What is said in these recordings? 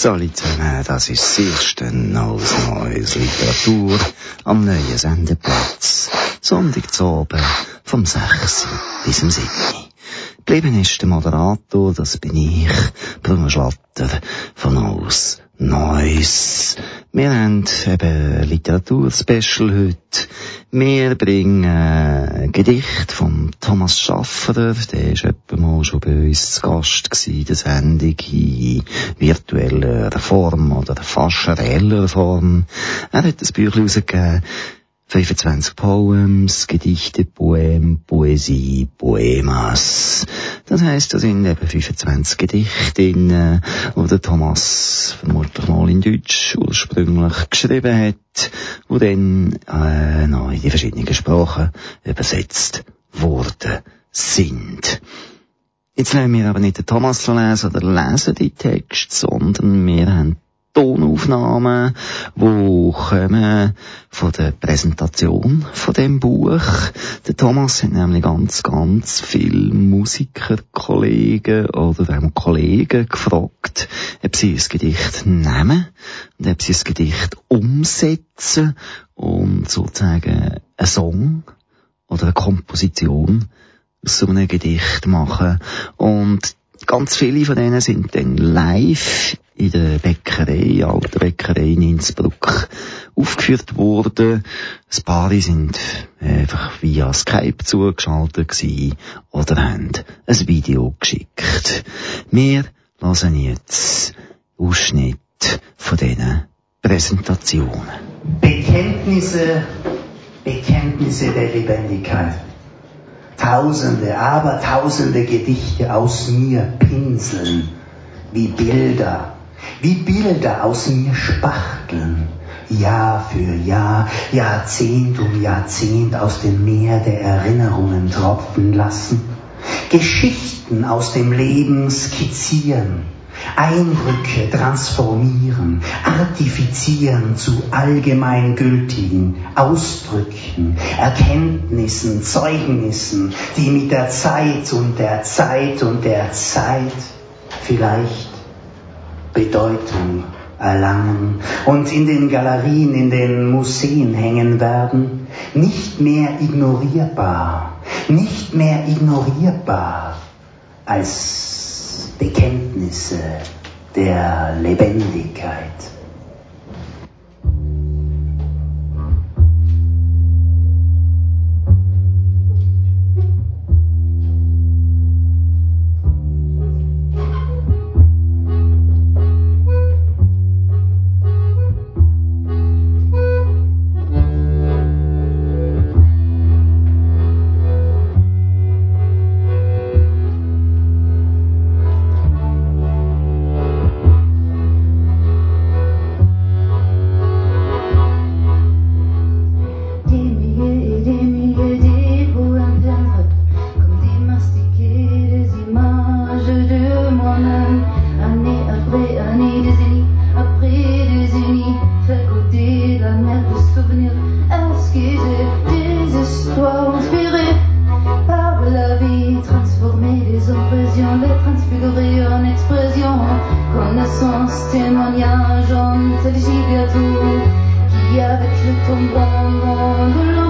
Salut zusammen, das ist das erste Neues Neues Literatur am neuen Sendeplatz. Sonntag zu oben vom 6. bis zum 7. Geblieben ist der Moderator, das bin ich, Bruno Schlatter von Aus Neues. Wir haben eben Literaturspecial heute. Wir bringen äh, Gedicht von Thomas Schafferer, der ist etwa mal schon bei uns zu Gast gewesen, der Sendung in virtueller Form oder fast reeller Form. Er hat das Büchlein rausgegeben, 25 Poems, Gedichte, Poem, Poesie, Poemas. Das heisst, da sind eben 25 Gedichte wo der Thomas vermutlich mal in Deutsch ursprünglich geschrieben hat, wo dann äh, noch in die verschiedenen Sprachen übersetzt worden sind. Jetzt lassen wir aber nicht den Thomas lesen oder lesen die Texte, sondern wir haben Tonaufnahmen, die kommen von der Präsentation von dem Buch. Der Thomas hat nämlich ganz, ganz viele Musikerkollegen oder auch Kollegen gefragt, ob sie ein Gedicht nehmen und ob sie ein Gedicht umsetzen und sozusagen einen Song oder eine Komposition so einem Gedicht machen. Und ganz viele von denen sind dann live in der Bäckerei, alter Bäckerei in Innsbruck aufgeführt worden. Ein paar sind einfach via Skype zugeschaltet gewesen oder haben ein Video geschickt. Wir lassen jetzt Ausschnitt von diesen Präsentationen. Bekenntnisse, Bekenntnisse der Lebendigkeit. Tausende, aber tausende Gedichte aus mir pinseln, wie Bilder, wie Bilder aus mir spachteln, Jahr für Jahr, Jahrzehnt um Jahrzehnt aus dem Meer der Erinnerungen tropfen lassen, Geschichten aus dem Leben skizzieren, Eindrücke transformieren, artifizieren zu allgemeingültigen Ausdrücken, Erkenntnissen, Zeugnissen, die mit der Zeit und der Zeit und der Zeit vielleicht Bedeutung erlangen und in den Galerien, in den Museen hängen werden, nicht mehr ignorierbar, nicht mehr ignorierbar als Bekenntnisse der Lebendigkeit. occasion de transfigurer en expression, connaissance, témoignage, intelligible à tout, qui avec le tombant de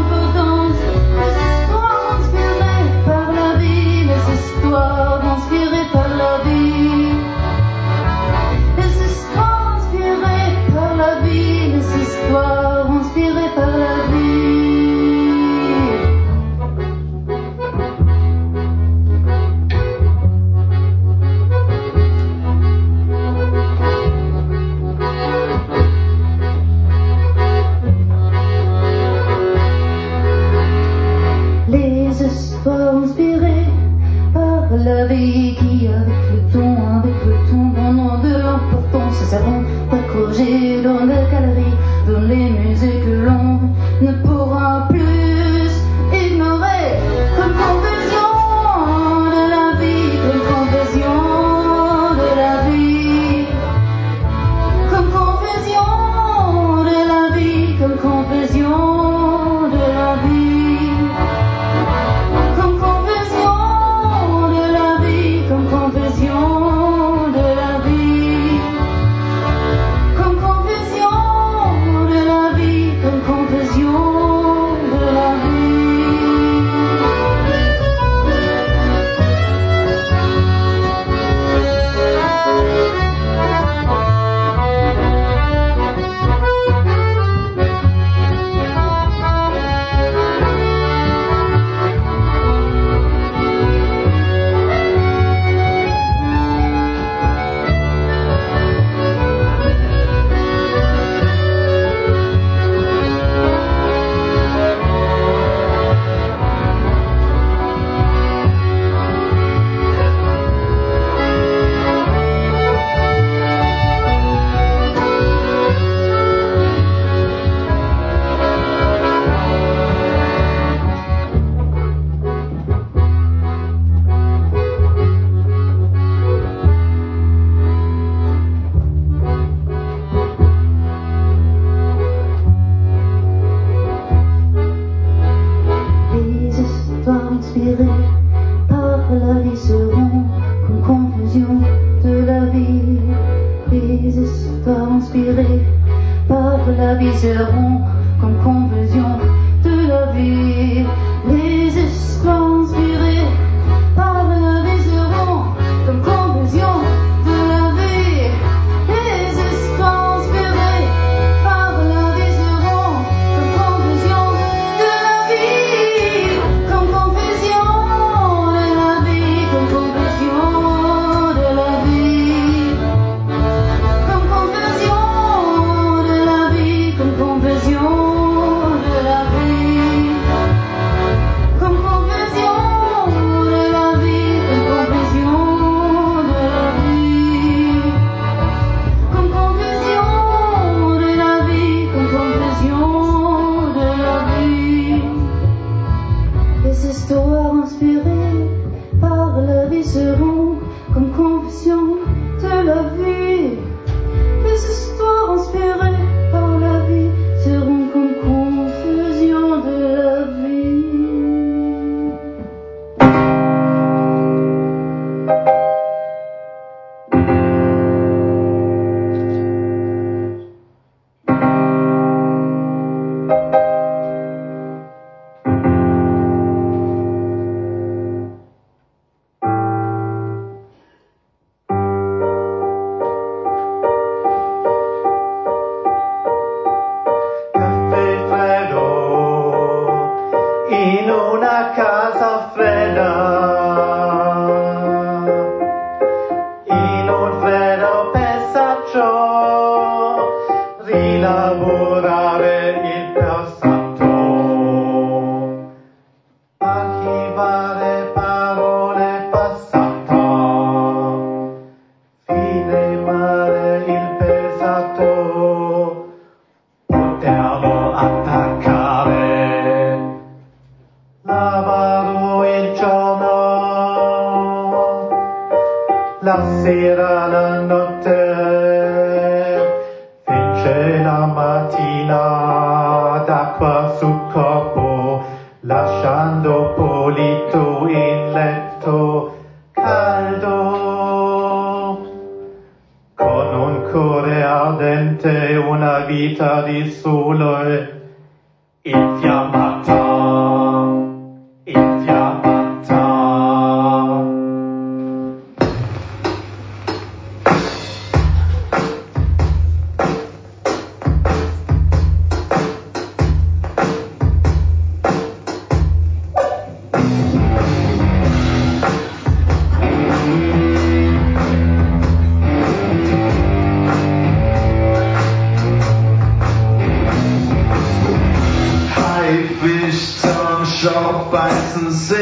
beißen sich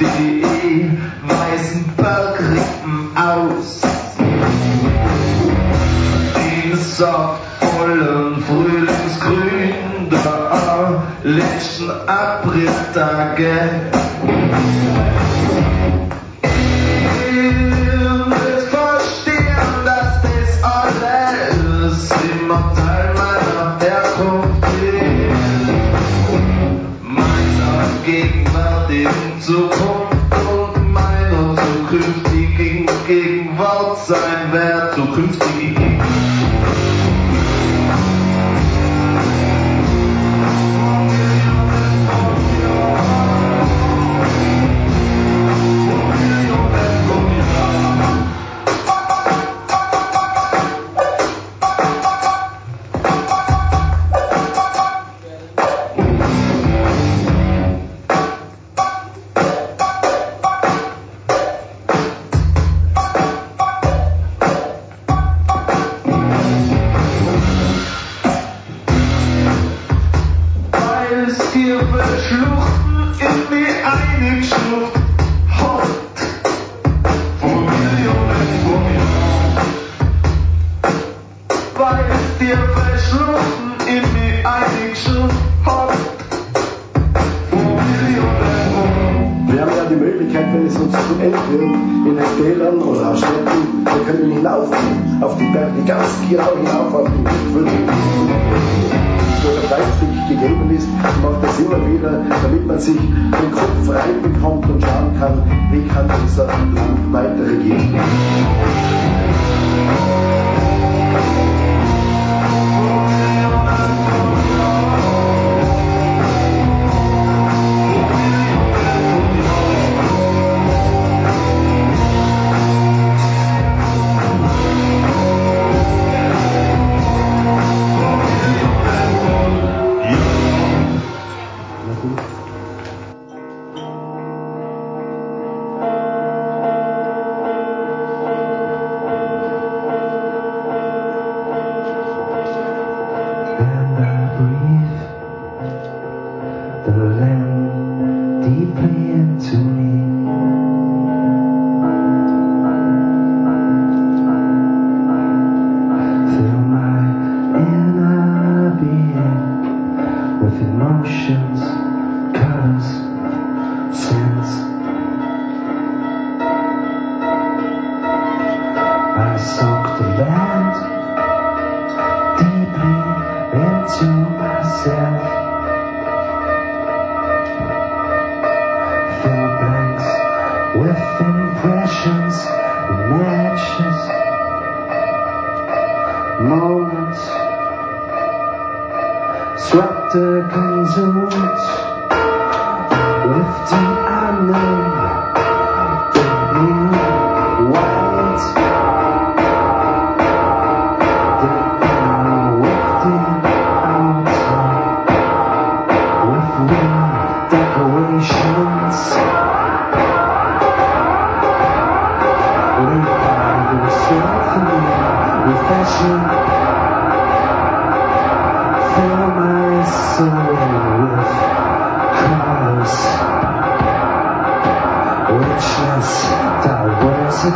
die weißen Bergrippen aus. Dienstag saftvollen Frühlingsgrün der letzten Apriltage. Ihr müsst verstehen, dass das alles immer teilweise to be weitergeben.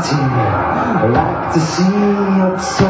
tear. I like to see you so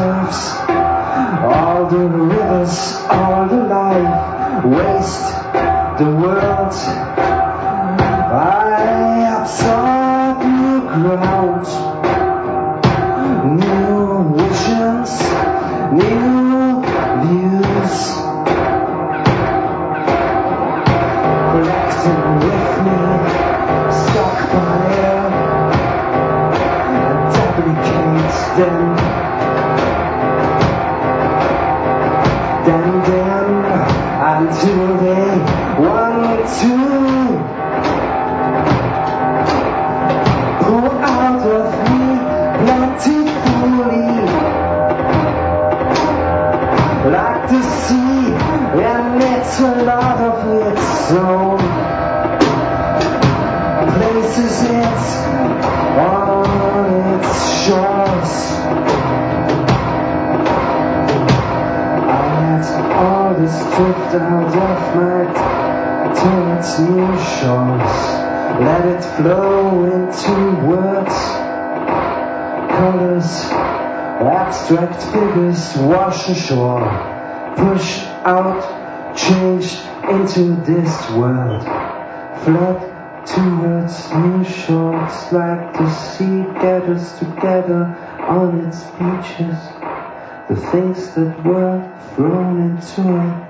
the things that were thrown into it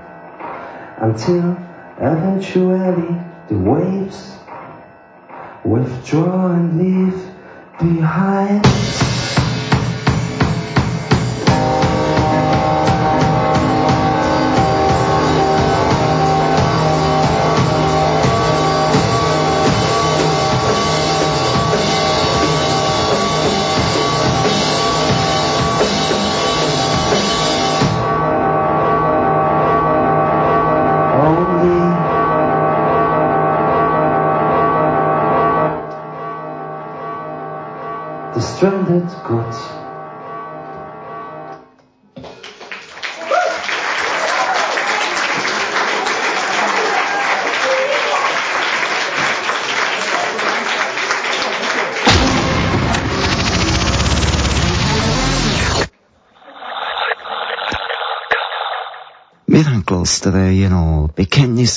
until eventually the waves withdraw and leave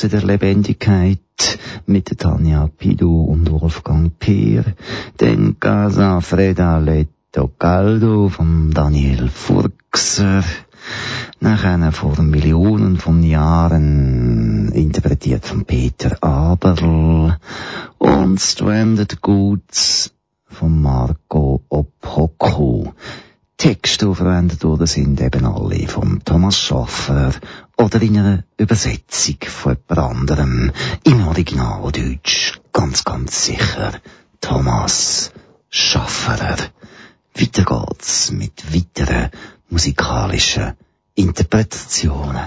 Bekenntnisse der Lebendigkeit mit Tanja Pidu und Wolfgang Peer, den Casa Freda Letto Caldo von Daniel Furxer, nachher vor Millionen von Jahren interpretiert von Peter Aberl und Stranded Goods von Marco Opoku. Texte, die verwendet worden sind, eben alle von Thomas Schaffer oder in einer Übersetzung von jemand anderem. Im Original Deutsch, ganz, ganz sicher. Thomas Schafferer. Weiter geht's mit weiteren musikalischen Interpretationen.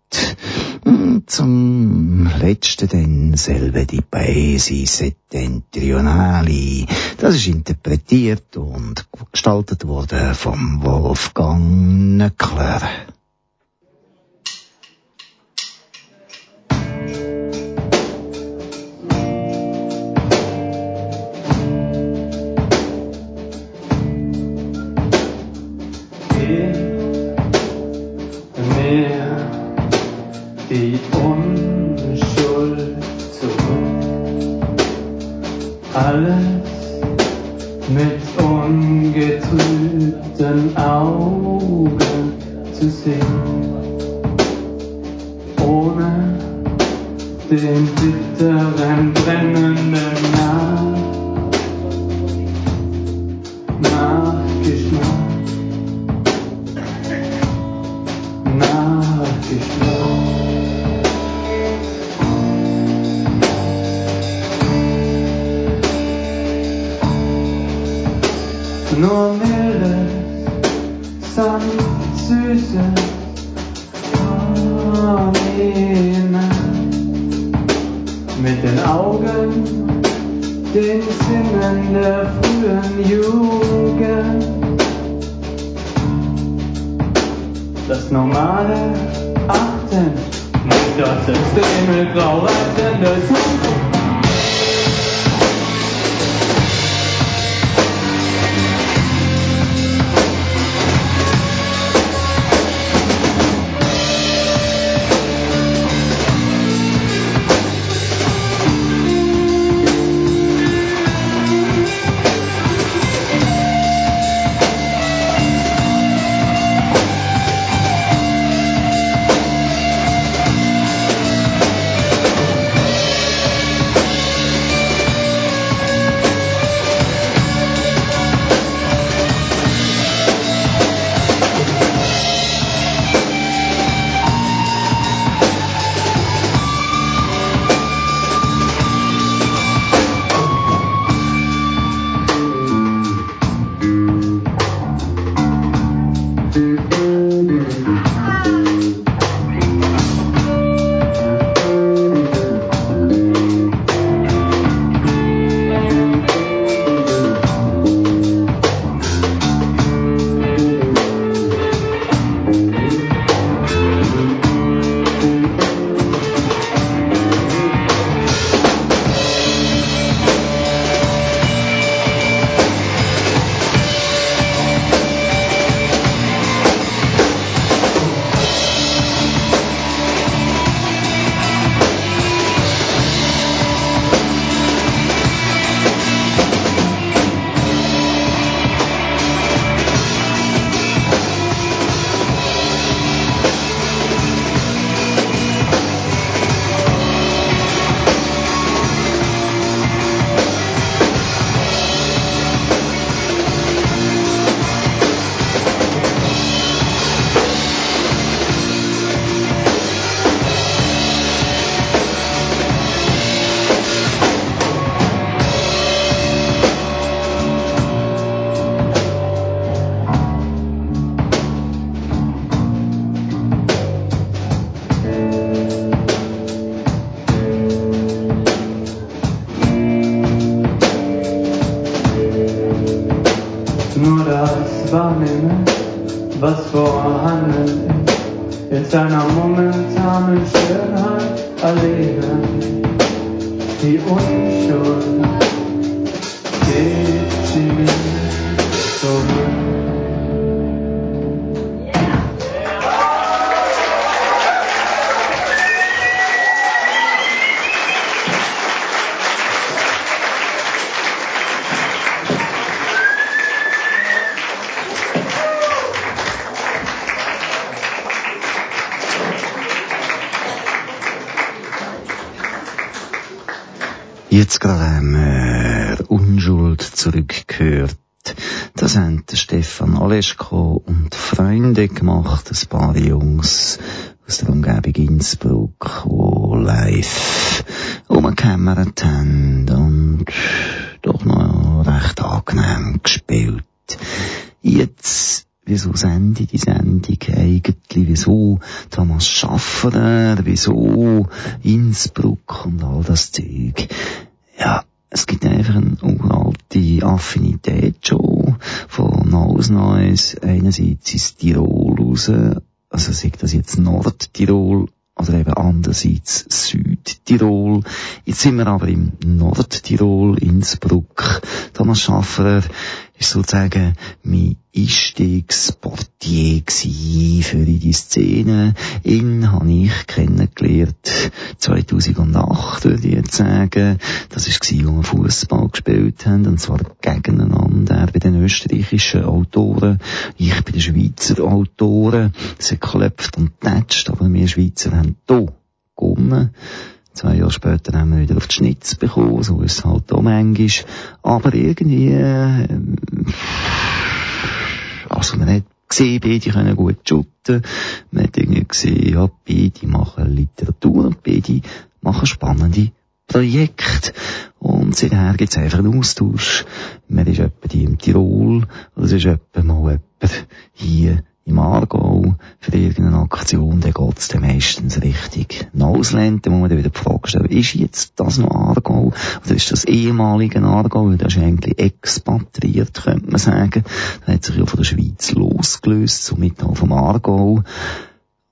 Hm, zum letzten dann selbe die Paesi Settentrionali. Das ist interpretiert und gestaltet worden vom Wolfgang Nöckler. Stefan Aleschko und Freunde gemacht, ein paar Jungs aus der Umgebung Innsbruck, die live umgekämmert haben und doch noch recht angenehm gespielt. Jetzt wieso sende die Sendung eigentlich, wieso Thomas Schafferer, wieso Innsbruck und all das Zeug. Ja, es gibt einfach eine uralte Affinität schon von Haus Neues. Einerseits ist Tirol raus, also sagt das jetzt Nordtirol oder eben andererseits Südtirol. Jetzt sind wir aber im Nordtirol, Innsbruck. Thomas Schafferer ist sozusagen mein Einstiegsportier für die Szene. Ihn habe ich kennengelernt 2008, würde ich jetzt sagen. Das war, als wir Fußball gespielt haben, und zwar gegeneinander. Er bei den österreichischen Autoren, ich bei den Schweizer Autoren. Es hat geklopft und tätscht, aber wir Schweizer haben hier gewonnen. Zwei Jahre später haben wir wieder auf die Schnitz bekommen, so ist es halt auch manchmal. Aber irgendwie, äh, also man hat gesehen, beide können gut shooten. Man hat irgendwie gesehen, ja, beide machen Literatur und beide machen spannende Projekte. Und seither gibt es einfach einen Austausch. Man ist etwa die im Tirol, oder es ist etwa mal jemand hier im Aargau für irgendeine Aktion, dann geht's dann meistens richtig Ausland, wo man dann wieder die Frage stellt, ist jetzt das noch Aargau, oder ist das ehemalige Aargau, das ist eigentlich expatriert, könnte man sagen. Das hat sich ja von der Schweiz losgelöst, somit auch vom Aargau.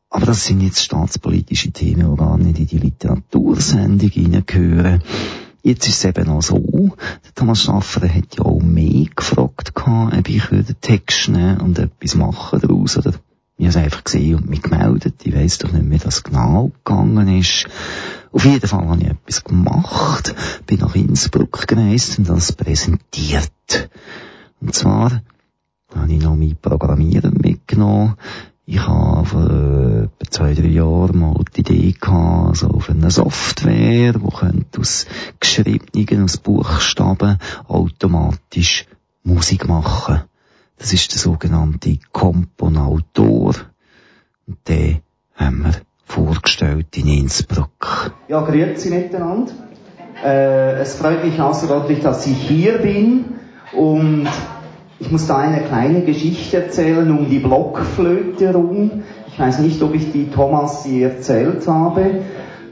Aber das sind jetzt staatspolitische Themen, die gar nicht in die Literatursendung hineingehören. Jetzt ist es eben auch so, der Thomas Schaffer hat ja auch mehr gefragt, ob ich den Text nehmen und etwas machen daraus, oder ich habe es einfach gesehen und mich gemeldet. Ich weiss doch nicht, wie das genau gegangen ist. Auf jeden Fall habe ich etwas gemacht, bin nach Innsbruck gereist und das präsentiert. Und zwar habe ich noch mein Programmieren mitgenommen. Ich habe vor etwa zwei, drei Jahren mal die Idee gehabt, so auf eine Software, die könnte aus geschriebenen, aus Buchstaben automatisch Musik machen. Das ist der sogenannte Komponautor. Und den haben wir vorgestellt in Innsbruck. Ja, grüezi miteinander. Äh, es freut mich außerordentlich, dass ich hier bin und ich muss da eine kleine Geschichte erzählen um die Blockflöte rum. Ich weiß nicht, ob ich die Thomas je erzählt habe,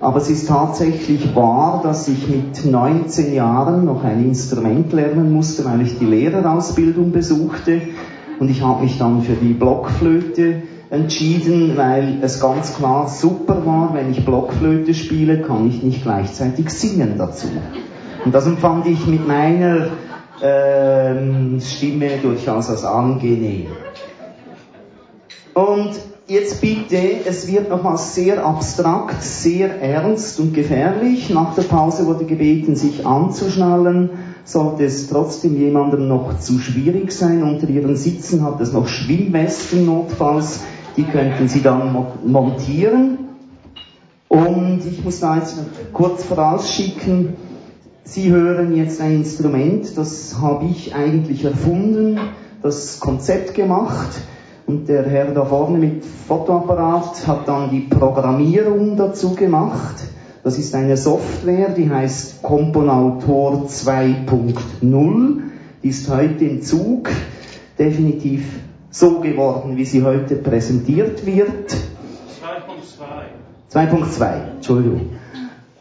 aber es ist tatsächlich wahr, dass ich mit 19 Jahren noch ein Instrument lernen musste, weil ich die Lehrerausbildung besuchte. Und ich habe mich dann für die Blockflöte entschieden, weil es ganz klar super war, wenn ich Blockflöte spiele, kann ich nicht gleichzeitig singen dazu. Und das empfand ich mit meiner ähm, Stimme durchaus als angenehm. Und jetzt bitte, es wird nochmal sehr abstrakt, sehr ernst und gefährlich. Nach der Pause wurde gebeten, sich anzuschnallen. Sollte es trotzdem jemandem noch zu schwierig sein, unter ihren Sitzen hat es noch Schwimmwesten notfalls, die könnten Sie dann montieren. Und ich muss da jetzt kurz vorausschicken, Sie hören jetzt ein Instrument, das habe ich eigentlich erfunden, das Konzept gemacht und der Herr da vorne mit Fotoapparat hat dann die Programmierung dazu gemacht. Das ist eine Software, die heißt Componautor 2.0. Die ist heute im Zug, definitiv so geworden, wie sie heute präsentiert wird. 2.2. 2.2, Entschuldigung.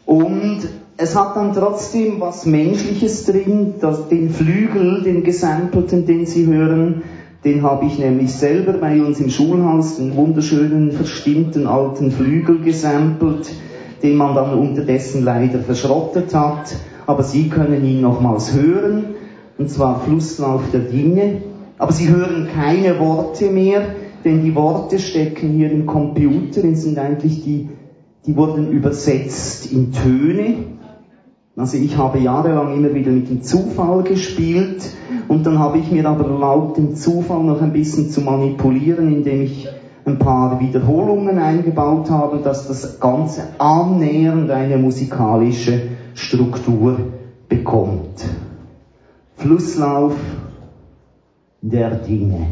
Und es hat dann trotzdem was Menschliches drin, das, den Flügel, den gesampelten, den Sie hören, den habe ich nämlich selber bei uns im Schulhaus, den wunderschönen, verstimmten alten Flügel gesampelt, den man dann unterdessen leider verschrottet hat. Aber Sie können ihn nochmals hören, und zwar Flusslauf der Dinge. Aber Sie hören keine Worte mehr, denn die Worte stecken hier im Computer, die sind eigentlich die, die wurden übersetzt in Töne. Also ich habe jahrelang immer wieder mit dem Zufall gespielt und dann habe ich mir aber erlaubt, den Zufall noch ein bisschen zu manipulieren, indem ich ein paar Wiederholungen eingebaut habe, dass das Ganze annähernd eine musikalische Struktur bekommt. Flusslauf der Dinge.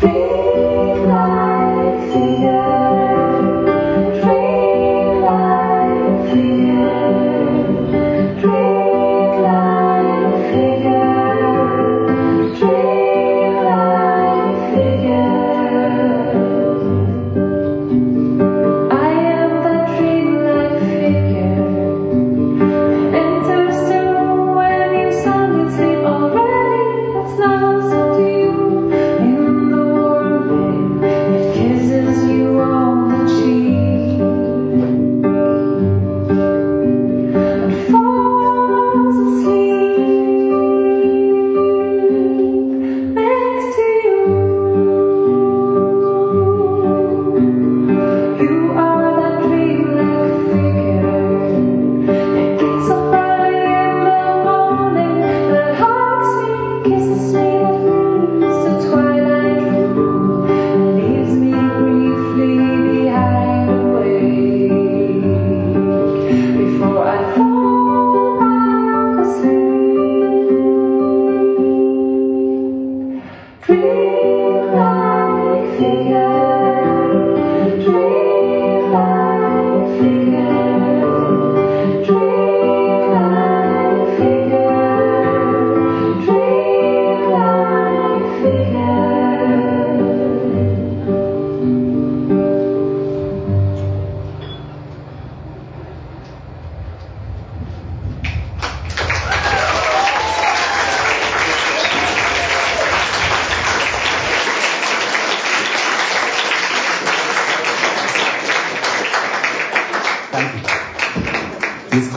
Hey.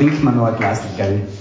Formando el mar, formando el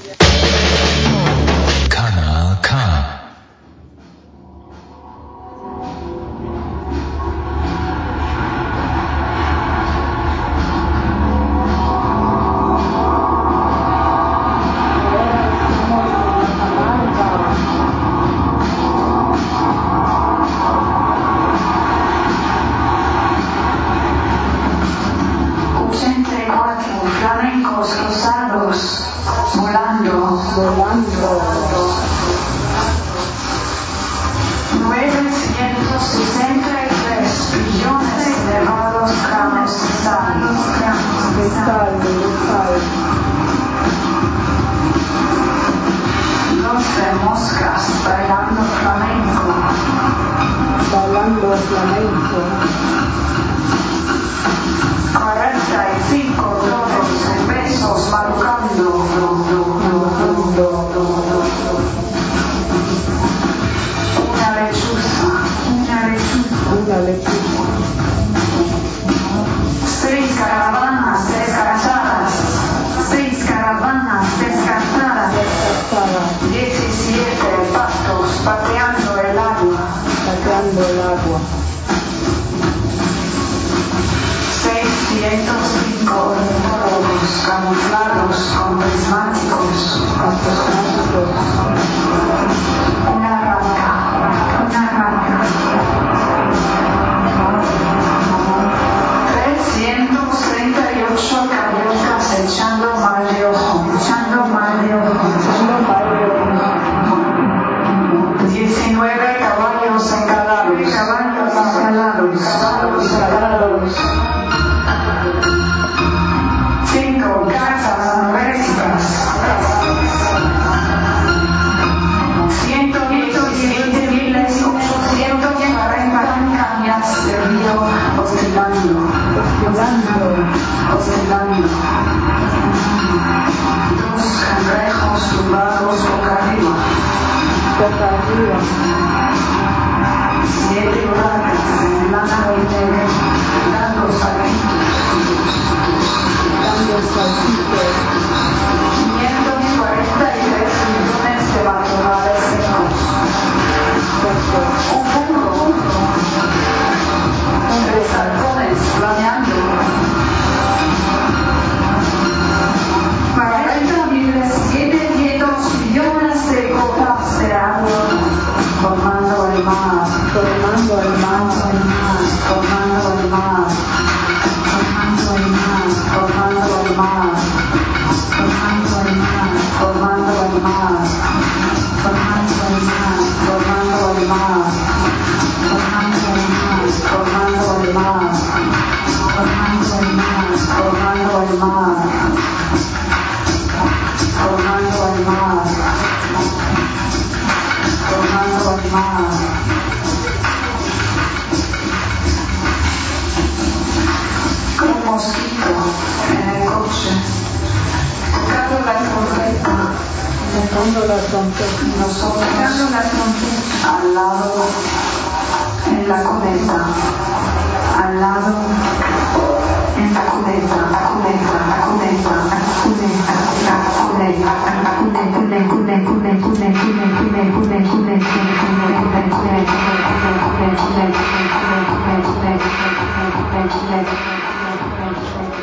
you. are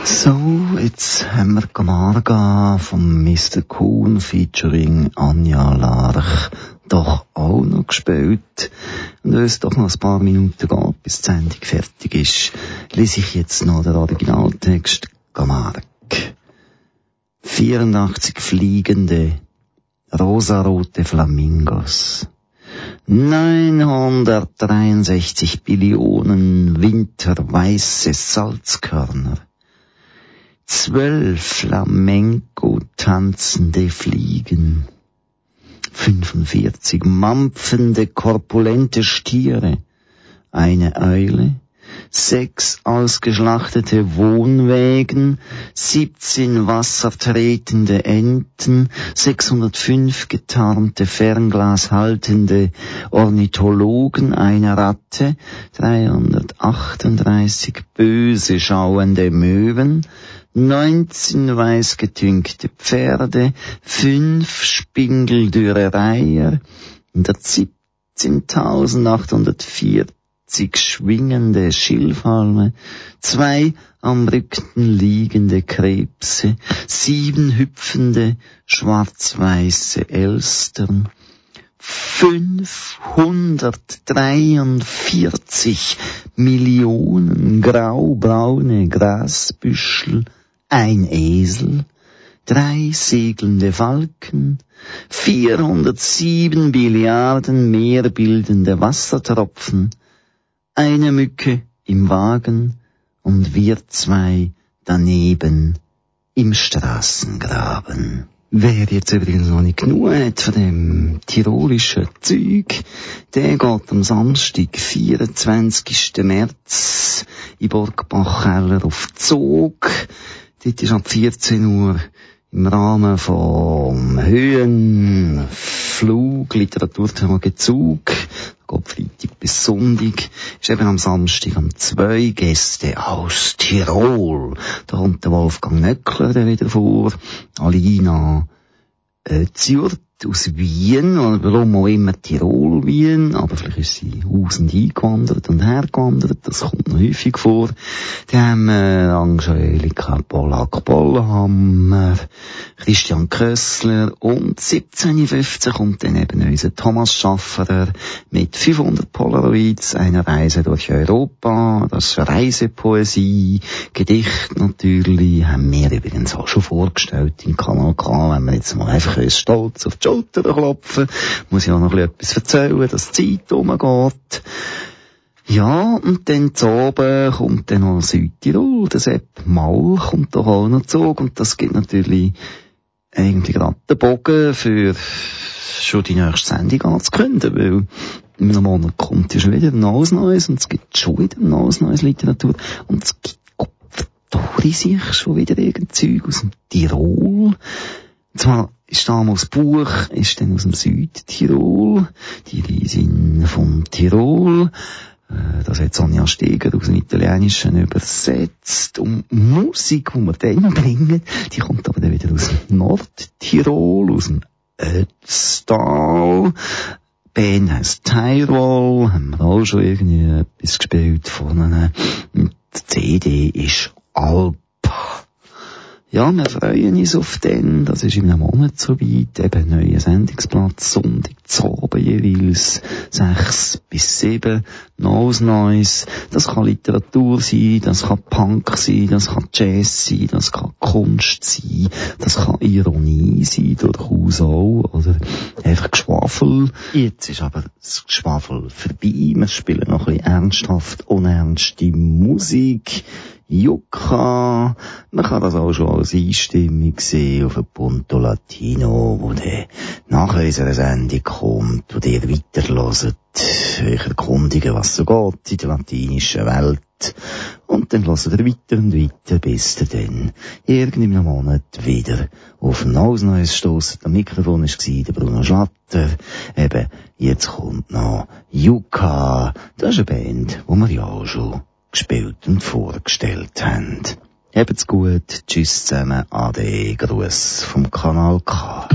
So, jetzt haben wir Camarga vom Mr. Kuhn featuring Anja Larch doch auch noch gespielt. Und wenn es doch noch ein paar Minuten geht, bis die Sendung fertig ist, lese ich jetzt noch den Originaltext Camargue. 84 fliegende, rosarote Flamingos. 963 Billionen winterweiße Salzkörner. zwölf Flamenco tanzende Fliegen, 45 mampfende, korpulente Stiere, eine Eule, sechs ausgeschlachtete Wohnwägen, 17 wassertretende Enten, 605 getarnte fernglashaltende Ornithologen, eine Ratte, 338 böse schauende Möwen, 19 weißgetünkte Pferde, fünf spingeldürre Reiher, 17.840 schwingende Schilfhalme, zwei am Rücken liegende Krebse, sieben hüpfende schwarz-weiße Elstern, 543 Millionen graubraune Grasbüschel, ein Esel, drei segelnde Falken, 407 Billiarden meerbildende Wassertropfen, eine Mücke im Wagen und wir zwei daneben im Straßengraben. Wer jetzt übrigens noch nicht genug hat von dem tirolischen Zeug, der geht am Samstag, 24. März, in Burgbachkeller auf Zug. Dort ist ab 14 Uhr im Rahmen vom Höhenflug Literaturtag Zug geht Freitag bis Sonntag, ist eben am Samstag am zwei Gäste aus Tirol. Da kommt der Wolfgang Nöckler wieder vor, Alina äh, Zürich aus Wien, oder warum auch immer Tirol, Wien, aber vielleicht ist sie aus und eingewandert und hergewandert, das kommt noch häufig vor. Die haben äh, Angelika Polak Bollhammer, Christian Kössler und 1715 kommt dann eben unser Thomas Schafferer mit 500 Polaroids, einer Reise durch Europa, das Reisepoesie, Gedicht natürlich, haben wir übrigens auch schon vorgestellt im Kanal K, wenn wir jetzt mal einfach stolz auf die Schulter klopfen, muss ich auch noch etwas erzählen, dass die Zeit umgeht. Ja, und dann zu oben kommt dann noch Südtirol, der Sepp Mal kommt doch auch noch Zug und das gibt natürlich eigentlich gerade den Bogen für schon die nächste Sendung anzukündigen, weil in einem Monat kommt ja schon wieder ein neues Neues und es gibt schon wieder ein neues Neues Literatur und es gibt Gott sich schon wieder irgendein Zeug aus dem Tirol. Und zwar ist damals Buch, ist dann aus dem Südtirol, die Riesin von Tirol, äh, das hat Sonja Steger aus dem Italienischen übersetzt. Und Musik, die wir dann bringen, die kommt aber dann wieder aus dem Nordtirol, aus dem Ötztal. Band heisst Tyrol, haben wir auch schon irgendwie etwas gespielt von einer. Die CD ist Alp. Ja, wir freuen uns auf den. Das ist in einem Monat so weit. Eben neuer Sendungsplatz, Sonntag, Zoben jeweils, sechs bis sieben, Neues Neues. Das kann Literatur sein, das kann Punk sein, das kann Jazz sein, das kann Kunst sein, das kann Ironie sein, durchaus auch, oder einfach Geschwafel. Jetzt ist aber das Geschwafel vorbei. Wir spielen noch ein bisschen ernsthaft, unernste Musik. Yucca. Man kann das auch schon als Einstimmung sehen auf ein Punto Latino, wo der nach unserer Sendung kommt und ihr weiterhört, euch erkundigen, was so geht in der latinischen Welt. Und dann hört ihr weiter und weiter, bis ihr dann irgendeinem Monat wieder auf ein neues Neues stößt. Am Mikrofon war der Bruno Schlatter. Eben, jetzt kommt noch Yucca. Das ist eine Band, die wir ja auch schon gespielt und vorgestellt haben. Habt's gut, tschüss zusammen, Ade, Gruß vom Kanal K.